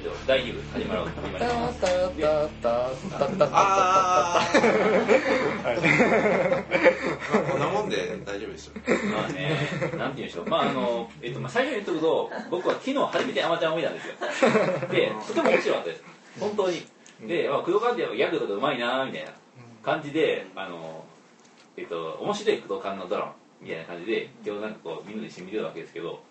ですよ第2部始まる始まりますタタタタタタタあはいまあこんなもんで大丈夫でしょまあねなんて言うんでしょうまああの、えっとまあ、最初に言っとくと僕は昨日初めてアマちゃんを見たんですよでとても面白かったです本当にで、まあ、工藤官ってギャグとかうまいなみたいな感じであのえっと面白い工藤官のドラマみたいな感じで今日なんかこうみんなで一緒に見てるわけですけど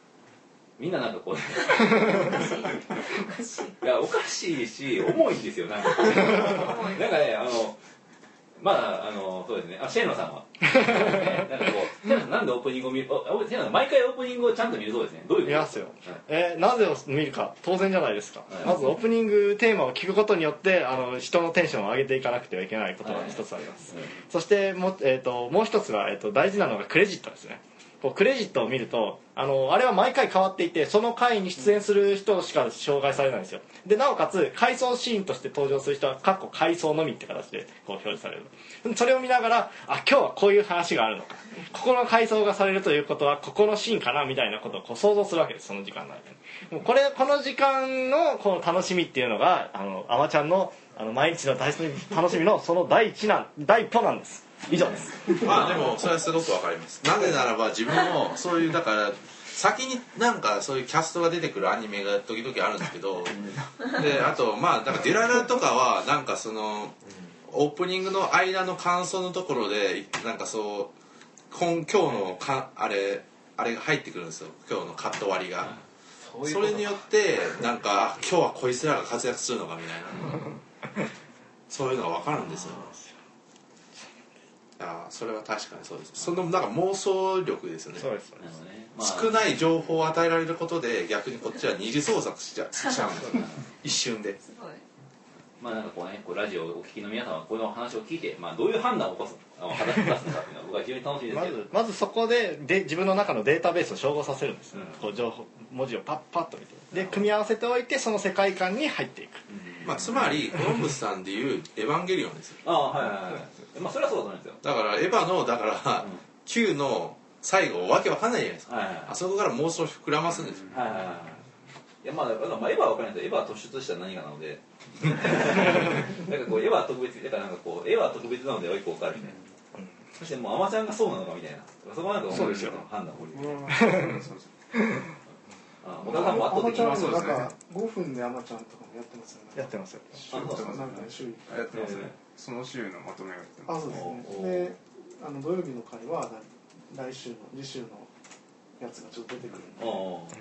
みんななんかこう。おかしい。おかしいいやおかしいし重いんですよなんか。なんかねあのまああのそうですね。あシェーノさんは、ね、なんかこうシェーノさんなんでオープニングを見るおあシェーノさん毎回オープニングをちゃんと見るそうですね。どういう。こと見ますよはいえーなぜを見るか当然じゃないですか、はい。まずオープニングテーマを聞くことによってあの人のテンションを上げていかなくてはいけないことが一つあります、そしても,、えー、ともう一つが、えー、と大事なのがクレジットですねこうクレジットを見るとあのあれは毎回変わっていてその回に出演する人しか紹介されないんですよ。でなおかつ回想シーンとして登場する人はかっこ回想のみって形でこう表示される。それを見ながらあ今日はこういう話があるのか。ここの回想がされるということはここのシーンかなみたいなことをこう想像するわけですその時間の間に。これこの時間のこの楽しみっていうのがあのあまちゃんのあの毎日の楽しみのその第一なん第一歩なんです。以上です。まあでもそれはすごくわかります。なぜならば自分もそういうだから先になんかそういうキャストが出てくるアニメが時々あるんですけどであとまあだからデュララとかはなんかそのオープニングの間の感想のところでなんかそう今今日のかあれあれが入ってくるんですよ。今日のカット割りが。それによってなんか今日はこいつらが活躍するのかみたいな。そういうのが分かるんですよ。ああそれは確かにそうですそのなんか妄想力ですよね。そうですなるほどね。まあ少ない情報を与えられることで逆にこっちは二次創作しちゃしちゃうんですよ。一瞬で。すごい。まあなんかこうねこうラジオをお聞きの皆さんはこの話を聞いて、まあ、どういう判断を起こす果たすのかっていうのは僕は非常に楽しみですまけど。ずまずそこでで自分の中のデータベースを照合させるんです、うん。こう情報文字をパッパッと見て。で組み合わせておいてその世界観に入っていく。まあつまりコロンブスさんでいう「エヴァンゲリオン」ですよ。ああはいはいはいまあそれはそうだと思いますよ。だからエヴァのだから、Q の最後わけわかんないじゃないですか、はいはいはい。あそこから妄想を膨らますんですよ、はいはいはいい。やまあだからまあエヴァは分かんないけどエヴァは突出した何かなので。なんかこうエヴァは特別だからなんかこうエヴァは特別なのでよく分かるみたいな、そしてもうアマちゃんがそうなのかみたいな。そこはなんかそうですよ。判断をあ小田さん。も圧アマちゃん倒的に。そうですね。もなんか5分でアマちゃんとかもやってますよね。やってますよ。あそうなんですかなんか週1やってますねその週のまとめをやってます。あそうですおねであの土曜日の回はな来週の次週のやつがちょっと出てくるんで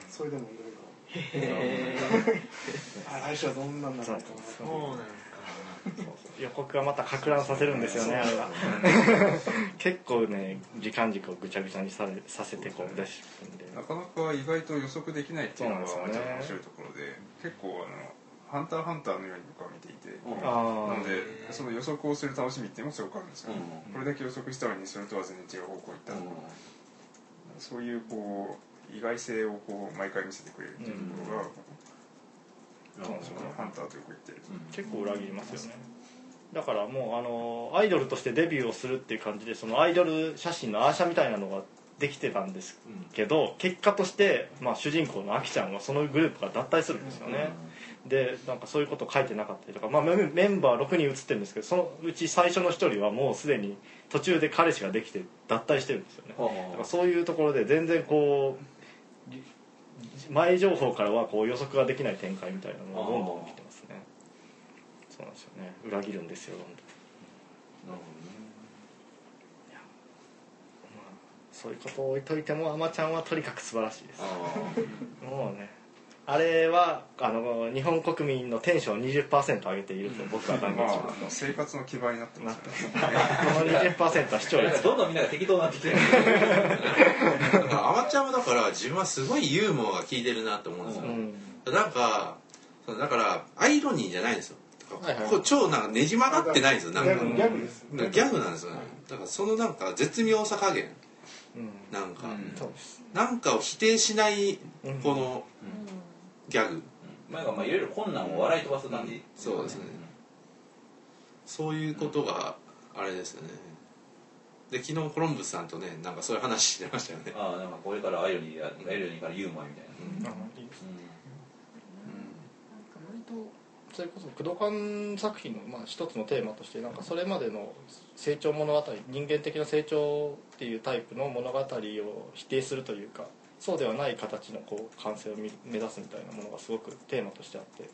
それでもいろいろ。あ来週はどんなんなるのかなそうなんか予告がまたか乱させるんですよねあれは。結構ね時間軸をぐちゃぐちゃにされさせてこう出してくるんで。なかなか意外と予測できないっていうのがそうなんですよね。面白いところで結構あの「ハンターハンター」のように僕は見ていて。なのでその予測をする楽しみっていうのもすごくあるんですよ、うんこれだけ予測したのにそれとは全然違う方向に行った、うそういうこう意外性をこう毎回見せてくれるっていうところが、そうなん。ハンターとよく言ってる、結構裏切りますよね。だからもうあのアイドルとしてデビューをするっていう感じでそのアイドル写真のアーシャみたいなのができてたんですけど結果として、まあ、主人公のアキちゃんはそのグループから脱退するんですよね、でなんかそういうこと書いてなかったりとか、まあ、メメンバー6人写ってるんですけどそのうち最初の1人はもうすでに途中で彼氏ができて脱退してるんですよね。だからそういうところで全然こうり前情報からはこう予測ができない展開みたいなのをどんどん見てますね。そうなんですよね。裏切るんですよどんどん。なるほどね。そういうことを置いといてもあまちゃんはとにかく素晴らしいです。あもうねあれはあの日本国民のテンションを20%上げていると僕は断ま言しまあ生活の基盤になってますよねす。この20%は視聴率どんどんみんなが適当になってきてる。だからアマちゃんはだから自分はすごいユーモアが効いてるなと思うんですよ、うん。なんかだからアイロニーじゃないんですよ。はいはい。こう超なんかねじ曲がってないんですよ。なんかギャグギャグですなんかギャグなんですよね。だからそのなんか絶妙さ加減。うん。なんか、うん。そうです。なんかを否定しないうん。このギャグ、まあなんかまあいろいろ困難を笑い飛ばす感じ。そうですね。そういうことがあれですよね。で昨日コロンブスさんとねなんかそういう話してましたよね。ああなんかこれからアイロニーやアイロニーからユーモアみたいな。あいいですうなんか向いそれこそ工藤館作品のまあ一つのテーマとしてなんかそれまでの成長物語人間的な成長っていうタイプの物語を否定するというかそうではない形のこう完成を目指すみたいなものがすごくテーマとしてあって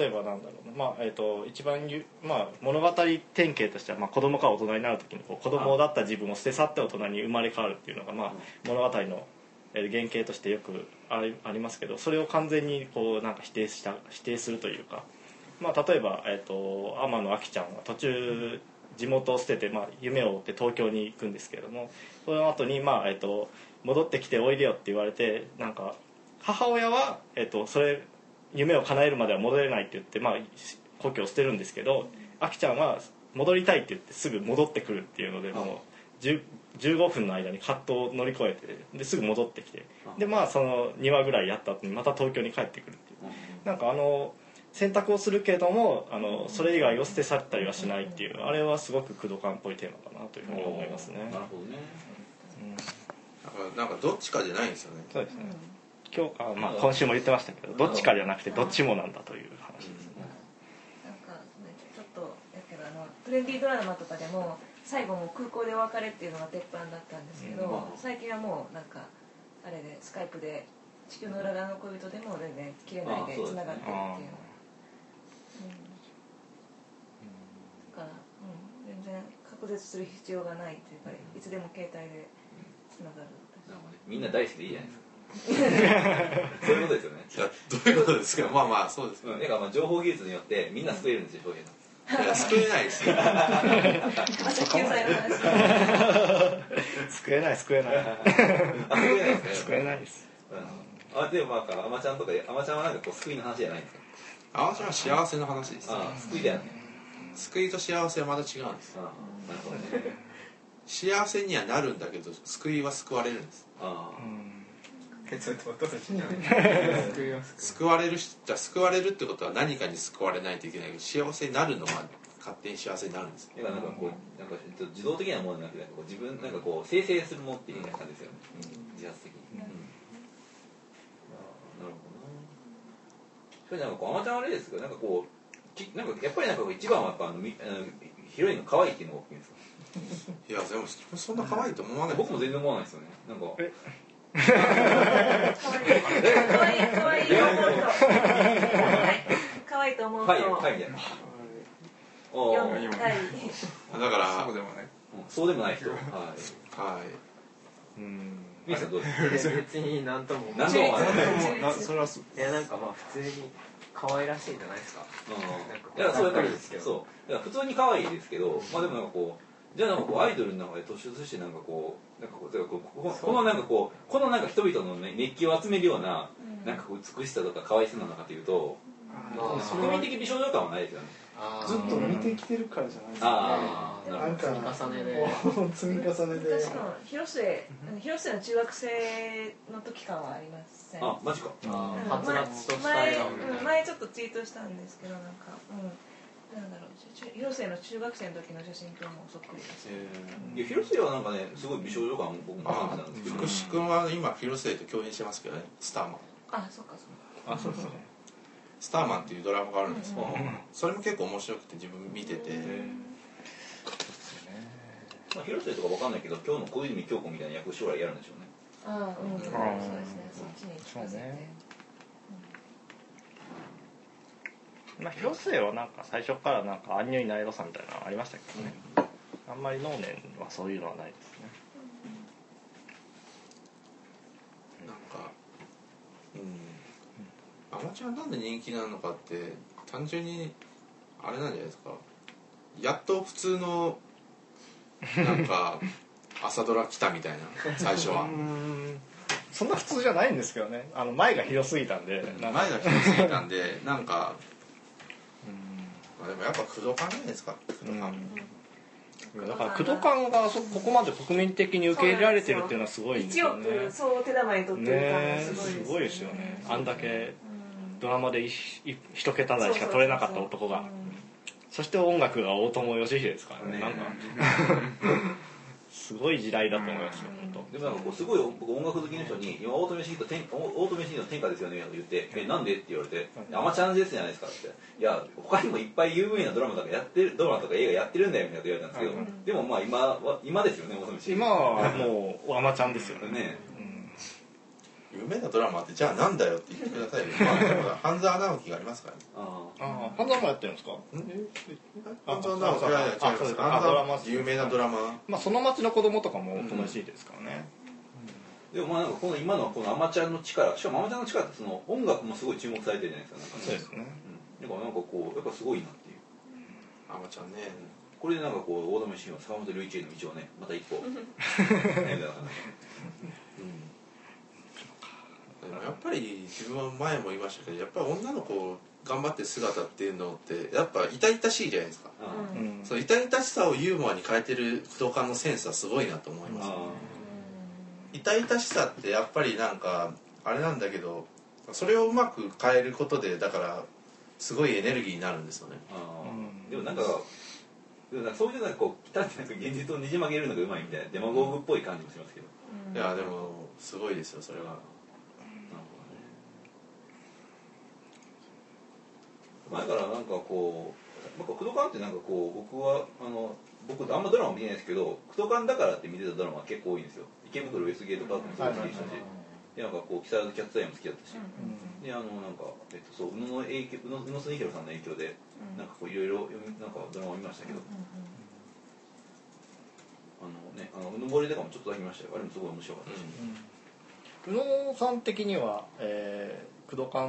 例えばなんだろうな、まあえー、と一番ゆ、まあ、物語典型としては、まあ、子供から大人になる時にこう子供だった自分を捨て去って大人に生まれ変わるっていうのが、まあ、物語のえ原型としてよくありありますけどそれを完全にこうなんか否定した否定するというか、まあ、例えば、えー、と天野あきちゃんは途中地元を捨てて、まあ、夢を追って東京に行くんですけれどもその後にまあえー、と戻ってきておいでよって言われてなんか母親は、えー、とそれ夢を叶えるまでは戻れないって言って、まあ、故郷を捨てるんですけどあきちゃんは戻りたいって言ってすぐ戻ってくるっていうのでもう10 15分の間に葛藤を乗り越えてですぐ戻ってきてでまあその2話ぐらいやった後にまた東京に帰ってくるっていう。なんかあの選択をするけれどもあのそれ以外を捨て去ったりはしないっていうあれはすごく工藤館っぽいテーマかなというふうに思いますね、なるほどねなんかどっちかじゃないんですよね。そうですね。今日あ、まあ、今週も言ってましたけどどっちかじゃなくてどっちもなんだという話ですね。なんかねちょっとやけどあのトレンディードラマとかでも最後も空港でお別れっていうのが鉄板だったんですけど、うん。最近はもうなんかあれでスカイプで地球の裏側の恋人でも全然切れないでつながってるっていうのは、うん、だから、うん、全然隔絶する必要がないっていうかいつでも携帯でつながるみんな大好きでいいじゃないですか。そういうことですよね。いやどういうことですか。まあまあそうですうん、なんかまあ情報技術によってみんな救えるんですよ、そういや 救えないですよ救えない救えない。あ、救えないですね。救えないです。うん。あ、でもなんか、アマちゃんとか、アマちゃんはなんかこう救いの話じゃないんですか。あわちゃんは幸せの話ですあ、救いだよね。救いと幸せはまた違うんですあ、なるほどね。幸せにはなるんだけど救いは救われるんです。あえちょっと私たち救われるじゃ救われるってことは何かに救われないといけないけど幸せになるのは勝手に幸せになるん。です。だからなん。かこう、なん。かちょっと自動的なものじゃなくて、こう自分、なん。かこう生成するものっていう感じですよね。うん。自発的に。うん。なるほどな。それなん。かこう、アマちゃん。あれですけど、なん。かこう、きなん。かやっぱりなん。か一番はやっぱあのみあのヒロインの可愛いっていうのが大きいん。ですよ。いやでもそんな可愛いと思わない。僕も全然思わないですよね。なんか。え。可愛い可愛い可愛いと可愛いと思う人はい、はいだからそうでもない。うんそうでもない人。はい。はい。うん。ミスさんどうですか？別に何とも。何ともそれはそいやなんかまあ普通に可愛らしいじゃないですか。うん。いやそうやっぱりそう。いや普通に可愛いですけど。まあでもなんかこうじゃあなんかこうアイドルの中で突出してなんかこうなんかこうこうここのなんかこうこのなんか人々の、ね、熱気を集めるようななんかこう美しさとか可愛さなのかというとまあ国民的美少女感はないですよね。ずっと見てきてるからじゃないですか。ああなんか積み重ねで。積み重ねで。確か広末広末の中学生の時感はありませんあマジか。前前ちょっとツイートしたんですけどなんかうんなんだろう広末の中学生の時の写真ともそっくりです。いや広末はなんかねすごい美少女感僕も感あじたんですけど。福士君は今広末と共演してますけどねスターマン。あそっかそっか。あそうですねスターマンっていうドラマがあるんですようんそれも結構面白くて自分見てて。まあ広末とかわかんないけど今日の小泉京子みたいな役将来やるんでしょうね。ああうんそうですね。そっちにそうねまあ広末はなんか最初からなんかアンニュイナイロさみたいなのありましたけどね。あんまり能年はそういうのはないですね。なんかうん。アマチュアなんで人気なのかって単純にあれなんじゃないですか。やっと普通のなんか 朝ドラ来たみたいな最初は。うん。そんな普通じゃないんですけどね。あの前が広すぎたんで前が広すぎたんでなんか、まあ、でもやっぱ工藤館じゃないですか？工藤館、だから工藤館がそここまで国民的に受け入れられてるっていうのはすごいんです1よね。億総手玉に取ってる感がねすごいですすごいですよね。あんだけうん。ドラマで一桁台しか取れなかった男が。うんそして音楽が大友義秀ですからね。ねなんかすごい時代だと思いますよ本でもなんかこうすごい僕音楽好きの人に「今オートメシート天オートメシート天下ですよね」と言って「えなんで?」って言われて「アマチュアですじゃないですか」って「いや他にもいっぱい有名なドラマとかやってるドラマとか映画やってるんだよ」みたいなこと言われたんですけど、でもまあ今は今ですよねオートメシート当今はもうアマちゃんですよねね有名なドラマってじゃあなんだよって言ってくださいよ、まあ、でも半沢直樹がありますからね。ああ。あ半沢もやってるんですか？半沢直樹。いやいや違いあますそう。ですあドラマ有名なドラマ。まあその町の子供とかも友達ですからね、でもまあなんかこの今のこのアマチュアの力しかもアマチュアの力ってその音楽もすごい注目されてるじゃないですかなんかそうですね。うん。だからなんかこうやっぱすごいなっていう。アマちゃんね。これでなんかこう大玉シーンは坂本龍一への道をねまた一歩。ねでもやっぱり自分は前も言いましたけどやっぱり女の子頑張ってる姿っていうのってやっぱ痛々しいじゃないですか。じうん。その痛々しさをユーモアに変えてる不動感のセンスはすごいなと思います。あ痛々しさってやっぱりなんかあれなんだけどそれをうまく変えることでだからすごいエネルギーになるんですよね。あうん。でもなんかそういうなんかこうんか現実をねじ曲げるのがうまいみたいなデマゴーグっぽい感じもしますけど。いやでもすごいですよそれはなるほどねまあだからなんかこうなんか工藤館ってなんかこう僕はあの僕あんまドラマ見てないですけど工藤館だからって見てたドラマ結構多いんですよ。池袋ウエストゲートパークもすごい好きでしたし、でなんかこう木更津キャッツアイも好きだったし、であのなんか、えっと、そう宇野の影響宇野宇野恒弘さんの影響で、なんかこういろいろなんかドラマを見ましたけど、あのねあのうぬぼれとかもちょっとだけ見ましたよ。あれもすごい面白かったし、宇野さん的には、えー、工藤館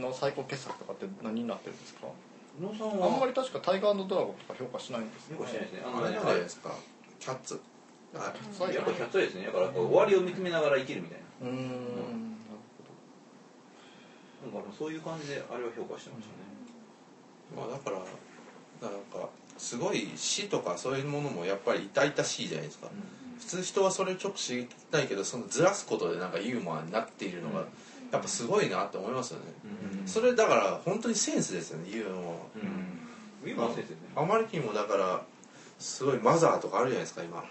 の最高傑作とかって何になってるんですか？宇野さんはあんまり確かタイガードラゴンとか評価しないんです評価してないです。ねあれじゃないですかキャッツやっぱキャッツ。アイですね。だからこう終わりを見つめながら生きるみたいな。うーん。なんかそういう感じであれは評価してましたね、まあだからなんかすごい死とかそういうものもやっぱり痛々しいじゃないですか、普通人はそれを直視しないけどそのずらすことでなんかユーモアになっているのがやっぱすごいなって思いますよね、それだから本当にセンスですよねユーモうん、今先生ね。アあまりにもだからすごいマザーとかあるじゃないですか今。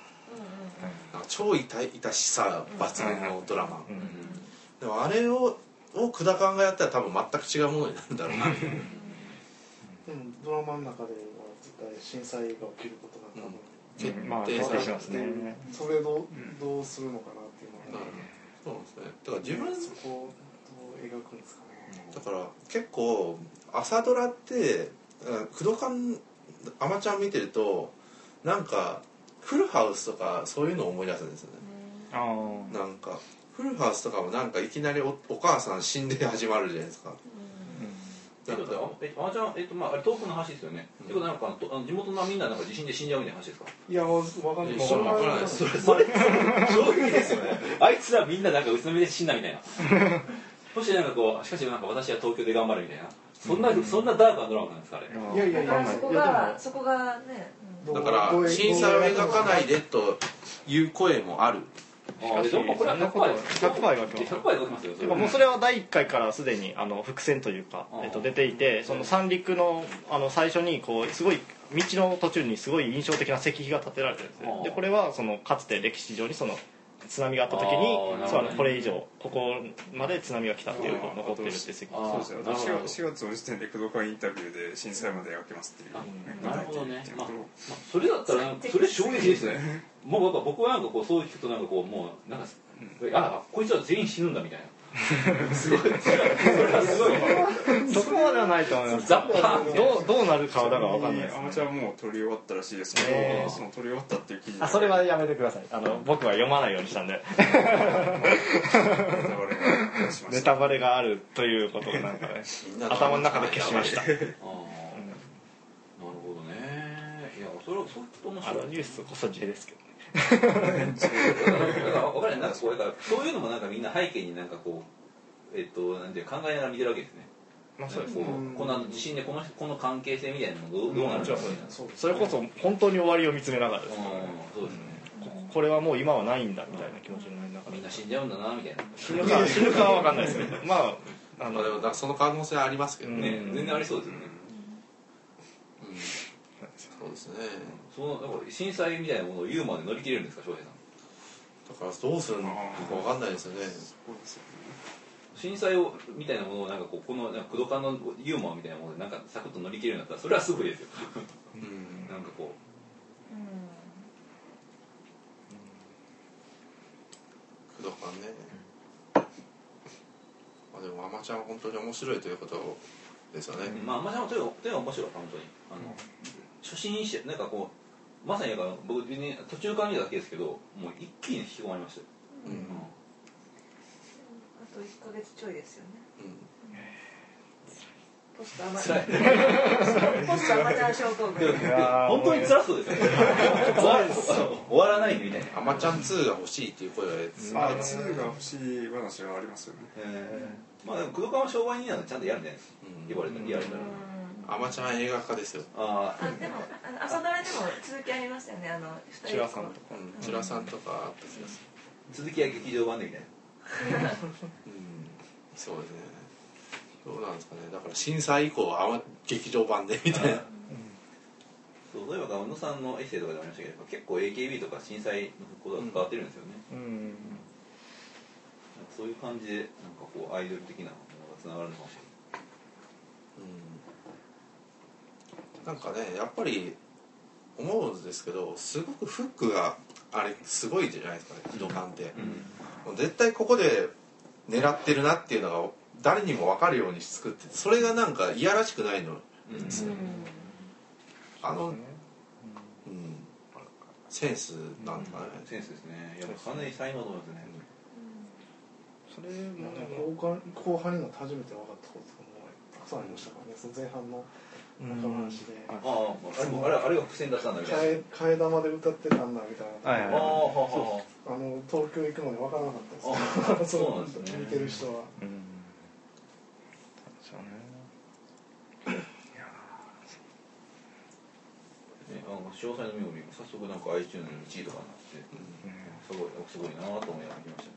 なんか超痛い痛しさ抜群のドラマ、でもあれをを久田勘がやったら多分全く違うものになるんだろうな。でもドラマの中では絶対震災が起きることが多分、決まあ定されてますね。それどうどうするのかなっていうのは、そうなんですね。だから自分そこ描くんですかね、だから結構朝ドラってうん工藤館アマちゃん見てるとなんかフルハウスとかそういうのを思い出すんですよねあーなんかフルハウスとかもなんかいきなりおお母さん死んで始まるじゃないですかえあちゃん、えっと、まあ、あれ遠くの話ですよね。ってことはなんか、とあの地元のみんななんか地震で死んじゃうみたいな話ですか？いやわわかんない一緒にわからないそれ、それ、衝撃ですよね。あいつらみんななんかうつみで死んだみたいな。そしてなんかこう、しかしなんか私は東京で頑張るみたいな。そんな、そんなダークなドラマなんですか、あれ。いやいやいや。そこがも。そこがね、うん。だから震災を描かないでという声もある。あでもこれは100%です。100%描きます100%描きますよ。それは。てかもうそれは第1回からすでにあの伏線というかえっと、出ていてその三陸のあの最初にこうすごい道の途中にすごい印象的な石碑が建てられてるんですでこれはそのかつて歴史上にその津波があった時にそうあのこれ以上ここまで津波が来たっていう残ってるってそうです。よ。なるほど。4月4月の時点で工藤館インタビューで震災まで描けますっていうあなるほどね。まあ、それだったらそれ衝撃ですね。もうやっぱ僕はなんかこうそう聞くとなんかこうもうなんか、あこいつは全員死ぬんだみたいなすごい。それはすごい。そこまではないと思います。ザッパーンどうどうなるかはだから分かんないです。アマチュアもう撮り終わったらしいですけど、えー。その撮り終わったっていう記事。あそれはやめてください。あの僕は読まないようにしたんで。ネタバレが。ししたタバレがあるということをなんかね頭の中で消しました。なるほどね。いやそれはそういうこと面あ白い。のニュースこそ自ですけどねだから分かん。ないなんかこう。だからそういうのもなんかみんな背景になんかこうえっとなんていうか考えながら見てるわけですね。まあそうですこね。うこの地震でこのこの関係性みたいなのどうどうなるのか。みたいなそうそれこそ本当に終わりを見つめながらですねうん。そうですね。ここれはもう今はないんだみたいな気持ちになりながらみんな死んじゃうんだなみたいな。死ぬか死ぬかは分かんないですけど。まああのまあでもだその可能性ありますけどね、ね全然ありそうですよね。うんそうですね。そのなんか震災みたいなものをユーモアで乗り切れるんですか翔平さん。だからどうするのか分かんないですよね。そうですよね。震災をみたいなものをなんかこうこのなんか工藤館のユーモアみたいなものでなんかサクッと乗り切れるんだったらそれはすごいですよ。うんなんかこうん。工藤館ね。まあでもアマちゃんは本当に面白いということですよね、うまあまあでもとにかくとにかく面白い本当に。あの初心者なんかこうまさにだから僕ね途中から見ただけですけどもう一気に引き込まれましたよ、うん。あと1ヶ月ちょいですよね。うん。ポストアマ辛い。ポストアマチュア症候群。で本当に辛そうですよ。ね終わ終わらないみたいな。アマちゃん2が欲しいっていう声がまあ2が欲しい話はありますよね。まあでも工藤館は商売人なのでちゃんとやるんじゃないですか。うん。言われたら言われたらうんアマちゃん映画化ですよ、ああでもあの朝ドラでも続きありましたよねあの二人チュラさんとかうん、チュラさんとか続きは劇場版でみたいなうん。そうですね。どうなんですかね。だから震災以降はあま劇場版でみたいな。そう例えば宇野さんのエッセイとかでもありましたけど結構 AKB とか震災のことが関わってるんですよね、うん。そういう感じでなんかこうアイドル的なものがつながるのかもしれうんなんかねやっぱり思うんですけどすごくフックがあれすごいじゃないですかね木戸館って、う絶対ここで狙ってるなっていうのが誰にも分かるように作っててそれがなんかいやらしくないの。うん。ですよあの、うん、センスなんですかね、センスですね。いやかなり才能だと思いますね。それもね後半後半になって初めて分かったこととかもたくさんありましたからね。その前半の中話で。あああれもあれあれが伏線出したんだみたいな替え替え玉で歌ってたんだみたいな、はいはいああはあの東京行くのに分からなかったです。あそうなんですね。見てる人は。うん。そうね。ねあの詳細の目を見る早速なんか iTunes の1位とかになってすごいすごいなと思いながら見ました。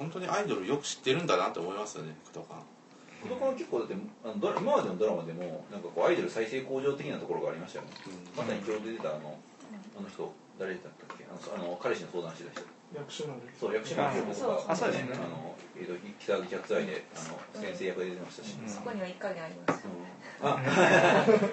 本当にアイドルよく知ってるんだなって思いますよね工藤館工藤館は結構だってあのドラ今までのドラマでもなんかこうアイドル再生向上的なところがありましたよね、まさに今日出てたあのあの人誰だったっけあのあの彼氏の相談してた人役所なんでそう役所の人とかあそうですねあの、えー、と北口発愛であの先生役で出てましたし、うんそこには一影ありますあ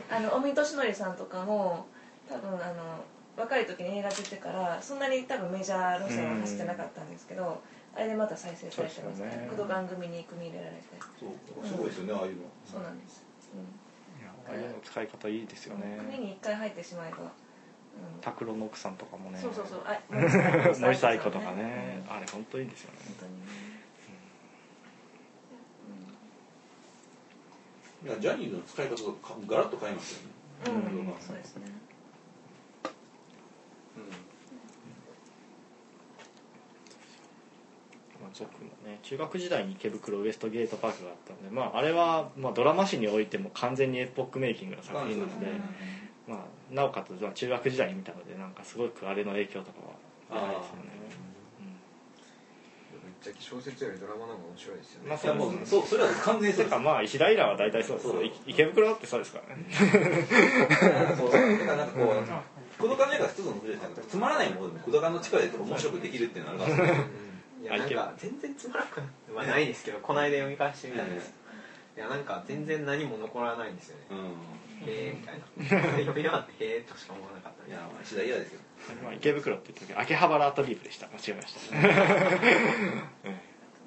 あの尾身俊則さんとかも多分あの若い時に映画出てからそんなに多分メジャー路線は走ってなかったんですけど、あれでまた再生されてますそうですよね。ね工藤番組に組み入れられて。そう。すごいですよねああいうの。そうなんです、ういやああいうの使い方いいですよんね。組に一回入ってしまえば、うん。拓郎の奥さんとかもね。そうそうそう。あ 森さ愛子とかうんね。あれ本当いいんですよね。本当に。ねいやジャニーズの使い方がかガラッと変えますよね。うん、うんうんそうですね。まあ、僕もね中学時代に池袋ウエストゲートパークがあったんで、まあ、あれは、まあ、ドラマ史においても完全にエポックメイキングの作品なので、まあ、なおかつ、まあ、中学時代に見たのでなんかすごくあれの影響とかはないですよね。ぶっちゃけ小説よりドラマの方が面白いですよね、まあいやもうそう。それは完全にそれかまあ石平は大体そうです。そう。い池袋だってそうですからね。そう。だからなんかこう工藤館の映画一つの特徴ですねつまらないものでも工藤館の力で面白くできるっていうのがあるからいやなんか全然つまらなくはないですけどこの間読み返してみたんですいやなんか全然何も残らないんですよね。うん。へえみたいな。読み終わってへえとしか思わなかったいやまあ石田嫌ですよ。まあ、池袋って言った時秋葉原アートリープでした。間違えました。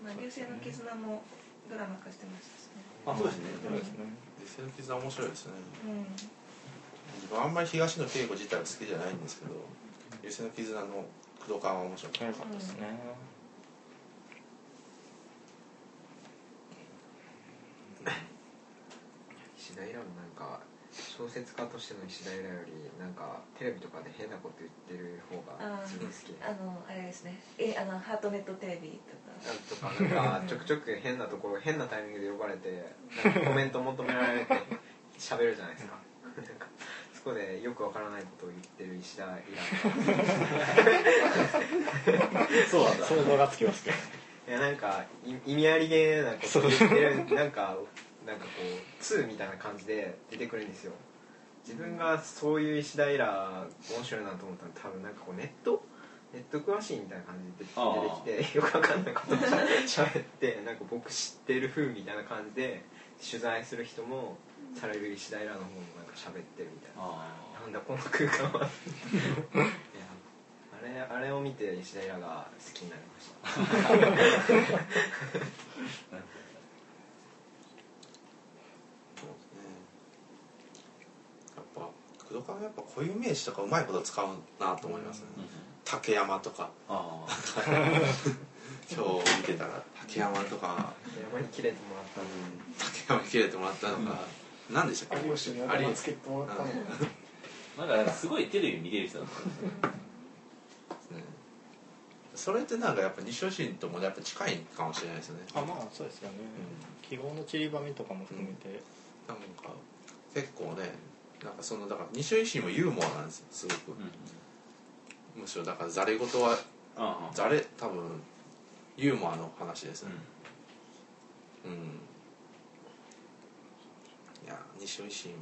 まあ流星の絆もドラマ化してましたしね。あそうですね。そうですね。実際の絆面白いですね。うん。自分あんまり東野圭吾自体は好きじゃないんですけど流星の絆の工藤館は面白かったよかったですね、石田イラもなんか小説家としての石田イラよりなんかテレビとかで変なこと言ってる方があ自分好き。であのあれですね。えあのハートネットテレビとか。なんとか。なんかちょくちょく変なところ変なタイミングで呼ばれてなんかコメント求められて喋るじゃないですか。なんかそこでよくわからないことを言ってる石田イそうなんだ。想像がつきますけど。ラいやなんかい意味ありげなこと言ってるなんかなんかこう2みたいな感じで出てくるんですよ。自分がそういう石平面白いなと思ったのは多分なんかこうネット？ネット詳しいみたいな感じであ出てきてよくわかんないことをしゃべってなんか僕知ってる風みたいな感じで取材する人もされる石平の方もなんか喋ってるみたいな。あなんだこの空間は。あれあれを見て石平が好きになりました やっぱ工藤館はやっぱ固有名詞とかうまいこと使うなと思いますね、うん。竹山とか。あ今日見てたら。竹山とか。山に切れてもらった竹山に切れてもらったのが、何でしたっけ？有吉に頭つけてもらったのあなんかすごいテレビ見れる人なんですよね。それってなんかやっぱ西尾新ともやっぱ近いかもしれないですよね。あまあそうですよね、記号の散りばめとかも含めて、なんか結構ねなんかそのだから西尾維新もユーモアなんですよすごく、うん。むしろだからざれ言はざれ多分ユーモアの話ですねうん。うん、いや西尾維新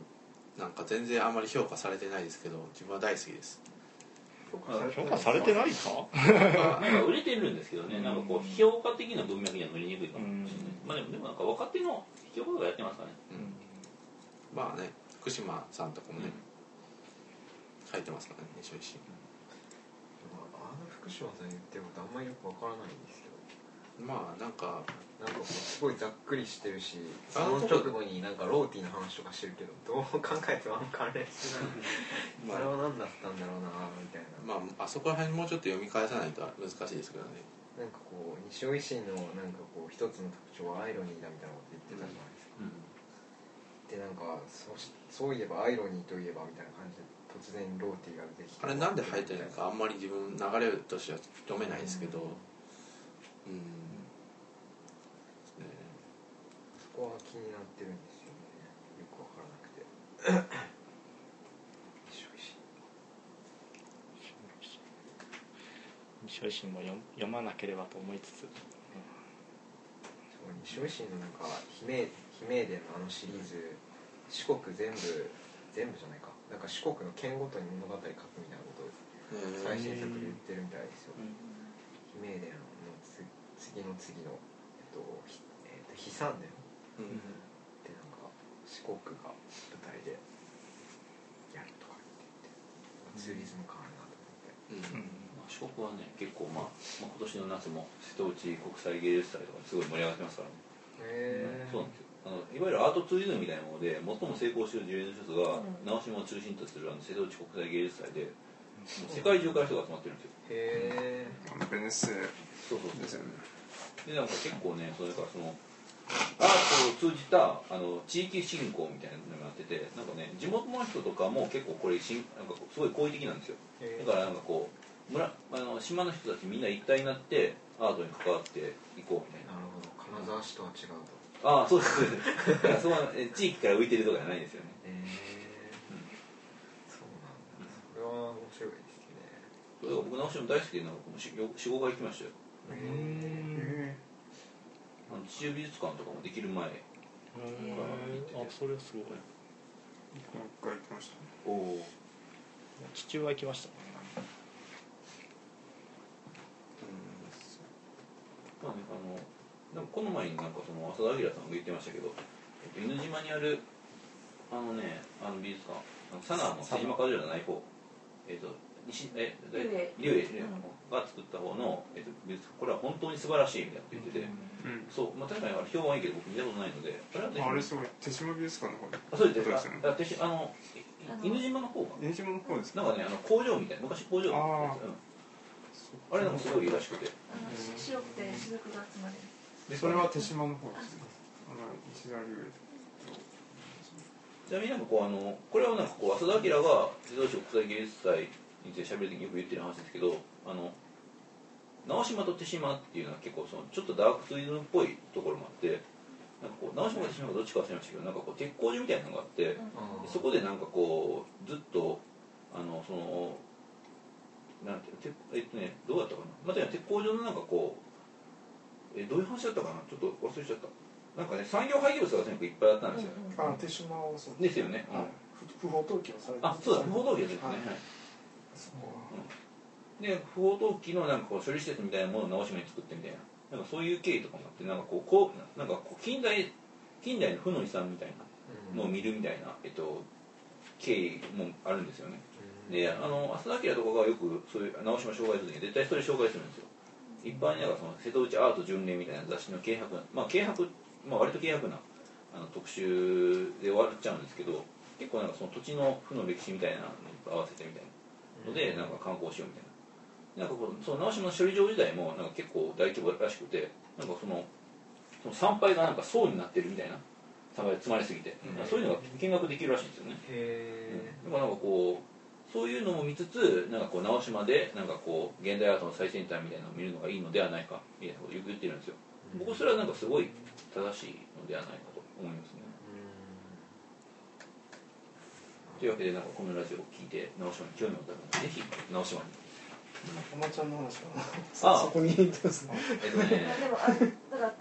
なんか全然あんまり評価されてないですけど自分は大好きです。評価されてないか？なんかなんか？売れてるんですけどね、なんかこう評価的な文脈には乗りにくいかもしれない、うん。まあでもでもなんか若手の評価がやってますからね。うん。まあね福島さんとかもね、書いてますからね西尾維新あの福島さん言ってることあんまりよくわからないんですけどまあなんかなんかすごいざっくりしてるしそあのの直後になんかローティーの話とかしてるけどどう考えてもあんま関連してない。まああれは何だったんだろうなみたいな。まああそこら辺もうちょっと読み返さないと難しいですけどね。なんかこう西尾維新のなんかこう一つの特徴はアイロニーだみたいなこと言ってたじゃないですか、でなんかそうしそういえばアイロニーといえばみたいな感じで突然ローティーが出てきて。あれなんで入ってるのかあんまり自分流れとしては読めないですけど。うん、ねそこは気になってるんですよね。よくわからなくて。西尾維も読読まなければと思いつつ。そう西尾維新のなんか姫姫伝のあのシリーズ四国全部全部じゃないか。なんか四国の県ごとに物語書くみたいなことをえ最新作で言ってるみたいですよ。姫伝のつ次の次のえっとひえっと悲惨伝うん。ってなんか四国が舞台でやるとかって言ってツーリズム感あるなと思って。うん。まあ、四国はね結構、まあ、まあ今年の夏も瀬戸内国際芸術祭とかすごい盛り上がってますからね、へそうなんですよあのいわゆるアートツーリズムみたいなもので最も成功している事例の一つが、うん。直島を中心とするあの瀬戸内国際芸術祭で世界中から人が集まってるんですよ。へえベネッセそうそうですよね。でなんか結構ねそれからそのアートを通じたあの地域振興みたいなのがあっててなんかね地元の人とかも結構これしんなんかこうすごい好意的なんですよ。へだからなんかこう村あの島の人たちみんな一体になってアートに関わっていこうみたいな。なるほど。金沢市とは違うとああそうです。そうですだからそのえ地域から浮いてるとかじゃないんですよね。へえそうなん。だそれは面白いですね。それが僕直しも大好きでなんかもう45回行きましたよ。へあの地中美術館とかもできる前。あそれはすごい。もう一回行きましたね。おお父親行きましたまあね、あのなんかこの前になんかその浅田明さんが言ってましたけど、えっと、犬島にあるあのねあの美術館あのサナーの瀬島カジュアルじゃない方えっと西え竜竜竜が作った方の、えっと、美術館。これは本当に素晴らしいみたいなこと言ってて、うんそう、まあ、確かにあれ評判いいけど僕見たことないのであれはあれすごい手島美術館の方であそうですですよねああ手島あの犬島の方が犬島の方ですかなんかねあの工場みたいな昔工場のやつ。うん、あれなんかすごいいいらしくて。あのし白くて雫が集まるでそれは手島の方ですね。あの石田龍ちなみになんかこうあのこれはなんかこう浅田明が自動車国際芸術祭について喋る時によく言ってる話ですけどあの直島と手島っていうのは結構そのちょっとダークツイズムっぽいところもあってなんかこう直島と手島がどっちか忘れましたけどなんかこう鉄工所みたいなのがあってーそこでなんかこうずっとあのそのなんていうの鉄えっとねどうだったかな。また、鉄工所のなんかこうえどういう話だったかな？ちょっと忘れちゃった。なんかね産業廃棄物がとにかくいっぱいあったんですよ、あ手島はそうですよね、うん。はい不不法投棄をされてあそうだ不法投棄ですね、はい。はい。そこはで不法投棄のなんかこう処理施設みたいなものを直島に作ってみたいな。なんかそういう経緯とかもあってなんかこうこうなんかこう近代近代の負の遺産みたいなのを見るみたいな、えっと、経緯もあるんですよね。であの浅田明とかがよくそういう直島紹介する時に絶対それ紹介するんですよ一般になんかその瀬戸内アート巡礼みたいな雑誌の軽薄まあ軽薄まあ割と軽薄なあの特集で終わっちゃうんですけど結構なんかその土地の負の歴史みたいなのと合わせてみたいなのでなんか観光しようみたいな。なんかこうその直島の首里城時代もなんか結構大規模らしくてなんかそのその参拝がなんか層になってるみたいな参拝が詰まりすぎて、そういうのが見学できるらしいんですよね。へだからなんかこうそういうのも見つつなんかこう直島でなんかこう現代アートの最先端みたいなのを見るのがいいのではないかみたいなことをよく言ってるんですよ。僕それはなんかすごい正しいのではないかと思いますね。というわけでなんかこのラジオを聞いて直島に興味を持った方ぜひ直島に。おまちゃんの話かなあ。そそこに行ってますね。えっとね。でもあだから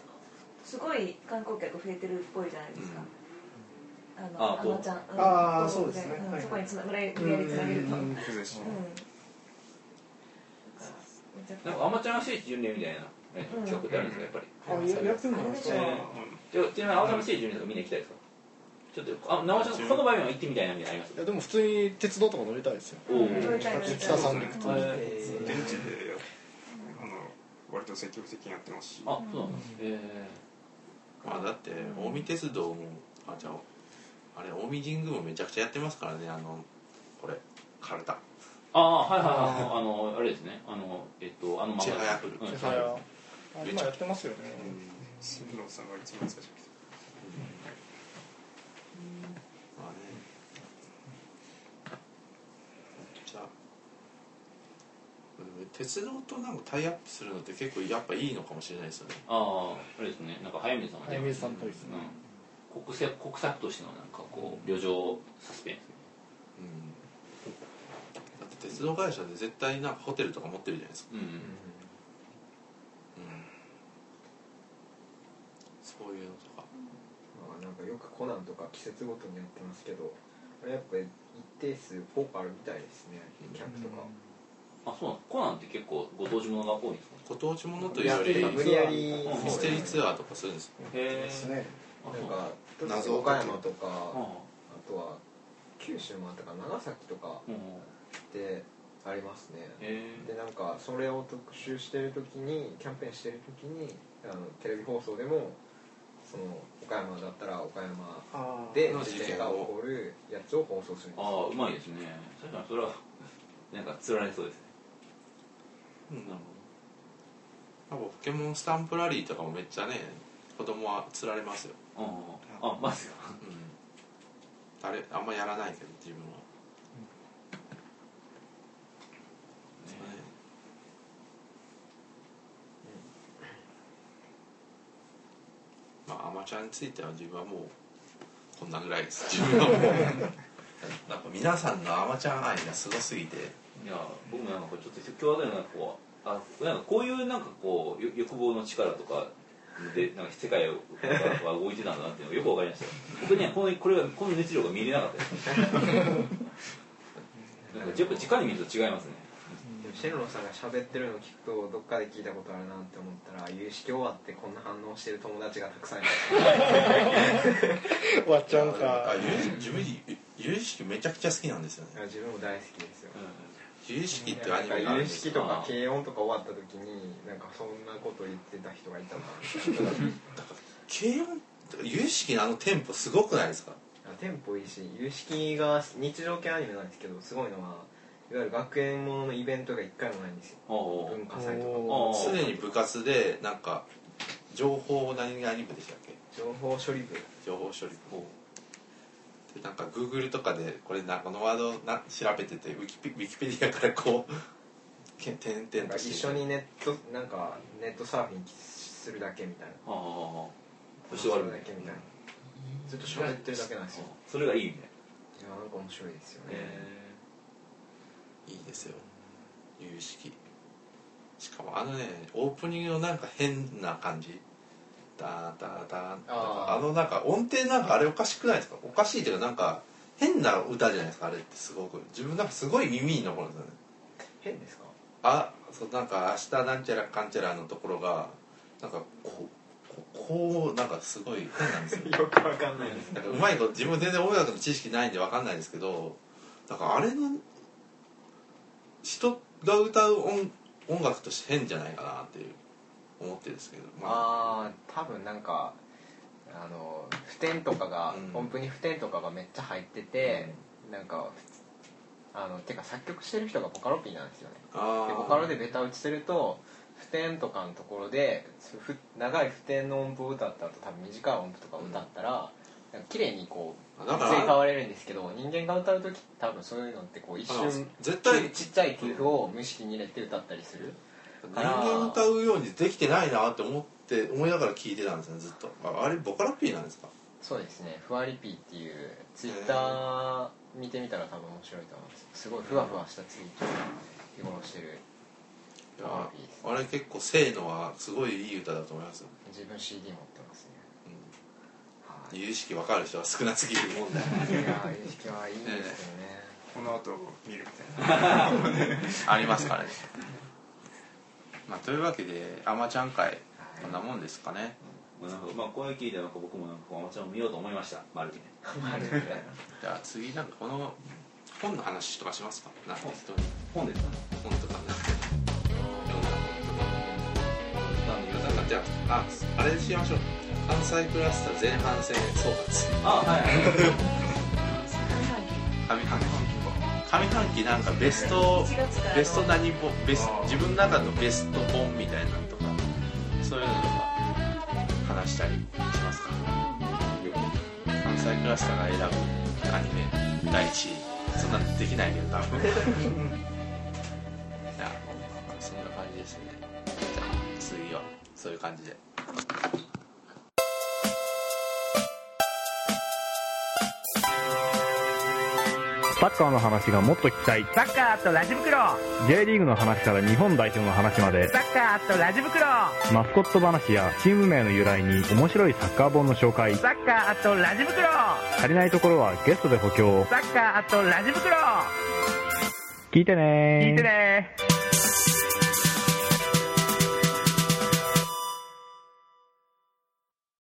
すごい観光客増えてるっぽいじゃないですか、ああのあまちゃん、うんあー東北そうですね。はいんそこにつな無理無理やりつなげると。うんなんかアマちゃん聖地巡礼みたいな、ね企画ってあるんですかやっぱり。あややってるのかな？それえじゃあちなみに青山聖地巡礼とかみんな行きたいですか？ちょっとあこの場面は行ってみたいなみたいなのあります？いやでも普通に鉄道とか乗りたいですよ。北三陸とえ現地であの割と積極的にやってますし。あそうなんだえまあだって近江鉄道もあじゃああれ近江神宮もめちゃくちゃやってますからねあのこれカルタ。ー、ああはいはいはい。あのあれですね。あのえっとあのちはやふる。うん。千早あ今やってますよね。新藤さんが一番最初あね。じゃ鉄道となんかタイアップするのって結構やっぱいいのかもしれないですよね。あああれですね。なんか早水さんは早水さんっぽいですね。うん、国策国策としてのなんかこう旅情サスペンスうん。だって鉄道会社で絶対なんかホテルとか持ってるじゃないですか、うんうん、そういうのとか。まあなんかよくコナンとか季節ごとにやってますけどあれやっぱり一定数効果あるみたいですね。キャンプとかあそうなんコナンって結構ご当地ものが多いんですか？ご当地ものというより無理やりうんミステリーツアーとかするんですよ。へですねなんか謎を岡山とかああとは九州もあったか長崎とかうんってありますねへでなんかそれを特集してる時にキャンペーンしてる時にあのテレビ放送でもその岡山だったら岡山での事件が起こるやつを放送するんですああうまいですね確かにそれはなんか釣られそうですねうんなるほどポケモンスタンプラリーとかもめっちゃね子供は釣られますよ、あああマジか。うん、あれあんまやらないけど自分は、ね。まあアマちゃんについては自分はもうこんなぐらいです。自分はもう。なんか皆さんのアマちゃん愛がすごすぎて。いや僕もなんかちょっと今日はなんかこうあなんかこういうなんかこうよ欲望の力とかでなんか世界をが動いてたんだなっていうのがよくわかりましたよ。僕にはこのこれがこの熱量が見れなかったです。なんかやっぱ直に見ると違いますね。でもシェンロンさんが喋ってるのを聞くとどっかで聞いたことあるなって思ったら有識終わってこんな反応してる友達がたくさんいる。終わっちゃうか。ゆ自分有意識めちゃくちゃ好きなんですよね。自分も大好きですよ有意識ってアニメがあるんですよ有識とか軽音とか終わった時になんかそんなこと言ってた人がいたな。軽音有意識のあのテンポすごくないですか？テンポいいし有識が日常系アニメなんですけどすごいのはいわゆる学園もののイベントが一回もないんですよ。文化祭とか。おー常に部活でなんか情報何々部でしたっけ？情報処理部。情報処理部。でなんか Google とかでこれなこのワードな調べててウィキペウィキペディアからこうけ点々としてか一緒にネットなんかネットサーフィンするだけみたいな。ああそそして終わるれだけみたいな。ずっと喋ってるだけなんですよ。それがいいみたいいやなんか面白いですよなね。いいですよ。有意識。しかもあのねオープニングのなんか変な感じダーダーダーンあー。あのなんか音程なんかあれおかしくないですか？おかしいっていうかなんか変な歌じゃないですか？あれってすごく。自分なんかすごい耳に残るんですよね。変ですか？あそうなんか明日なんちゃらかんちゃらのところがなんかこうここうなんかすごい変なんですよよくわかんないです。なんかうまいこと自分全然音楽の知識ないんでわかんないですけどなんかあれの人が歌う音音楽として変じゃないかなっていう思ってるんですけどまあ。ああ多分なんかあの普天とかが、うん。音符に普天とかがめっちゃ入ってて、なんかあのてか作曲してる人がボカロ P なんですよね。でボカロでベタ打ちすると普天とかのところでふ長い普天の音符を歌った後多分短い音符とかを歌ったら、なんか綺麗にこう移り変われるんですけど人間が歌う時多分そういうのってこう一瞬絶対ちっちゃい給付を無意識に入れて歌ったりする人間歌うようにできてないなって思って思いながら聞いてたんですねずっと。ああれボカロ P なんですか？そうですね。ふわりピーっていうツイッター見てみたら多分面白いと思いますすごいふわふわしたツイートを日頃してるいやふわりピーですあれ結構せーのはすごいいい歌だと思いますよ、自分 CD 持ってますね。うん、有意識分かる人は少なすぎるもんだよいやー意識はいいんですけどね。この後見るみたいな。ありますからね？まあというわけで「あまちゃん会」こんなもんですかね。まあなん。かまあこれ聞いてなんか僕もなんかアマチュアも見ようと思いました。丸に。ね じゃあ次なんかこの本の話とかしますか？なんか人に。本ですか？本とか。ね読んだ本とか。なんかじゃあああれしましょう。関西クラスター前半戦。総括あはい 上半期なんかベスト1月からのベスト何本ベス自分の中のベスト本みたいなのとかそういうのとか話したりしますか？関西クラスターが選ぶアニメ第1位。そんなのできないけど多分。いやそんな感じですね。じゃあ次はそういう感じでサッカーの話がもっと聞きたい。サッカーとラジ袋。J リーグの話から日本代表の話まで、サッカーとラジ袋。マスコット話やチーム名の由来に面白いサッカー本の紹介。サッカーとラジ袋。足りないところはゲストで補強。サッカーとラジ袋。聞いてねー。聞いてね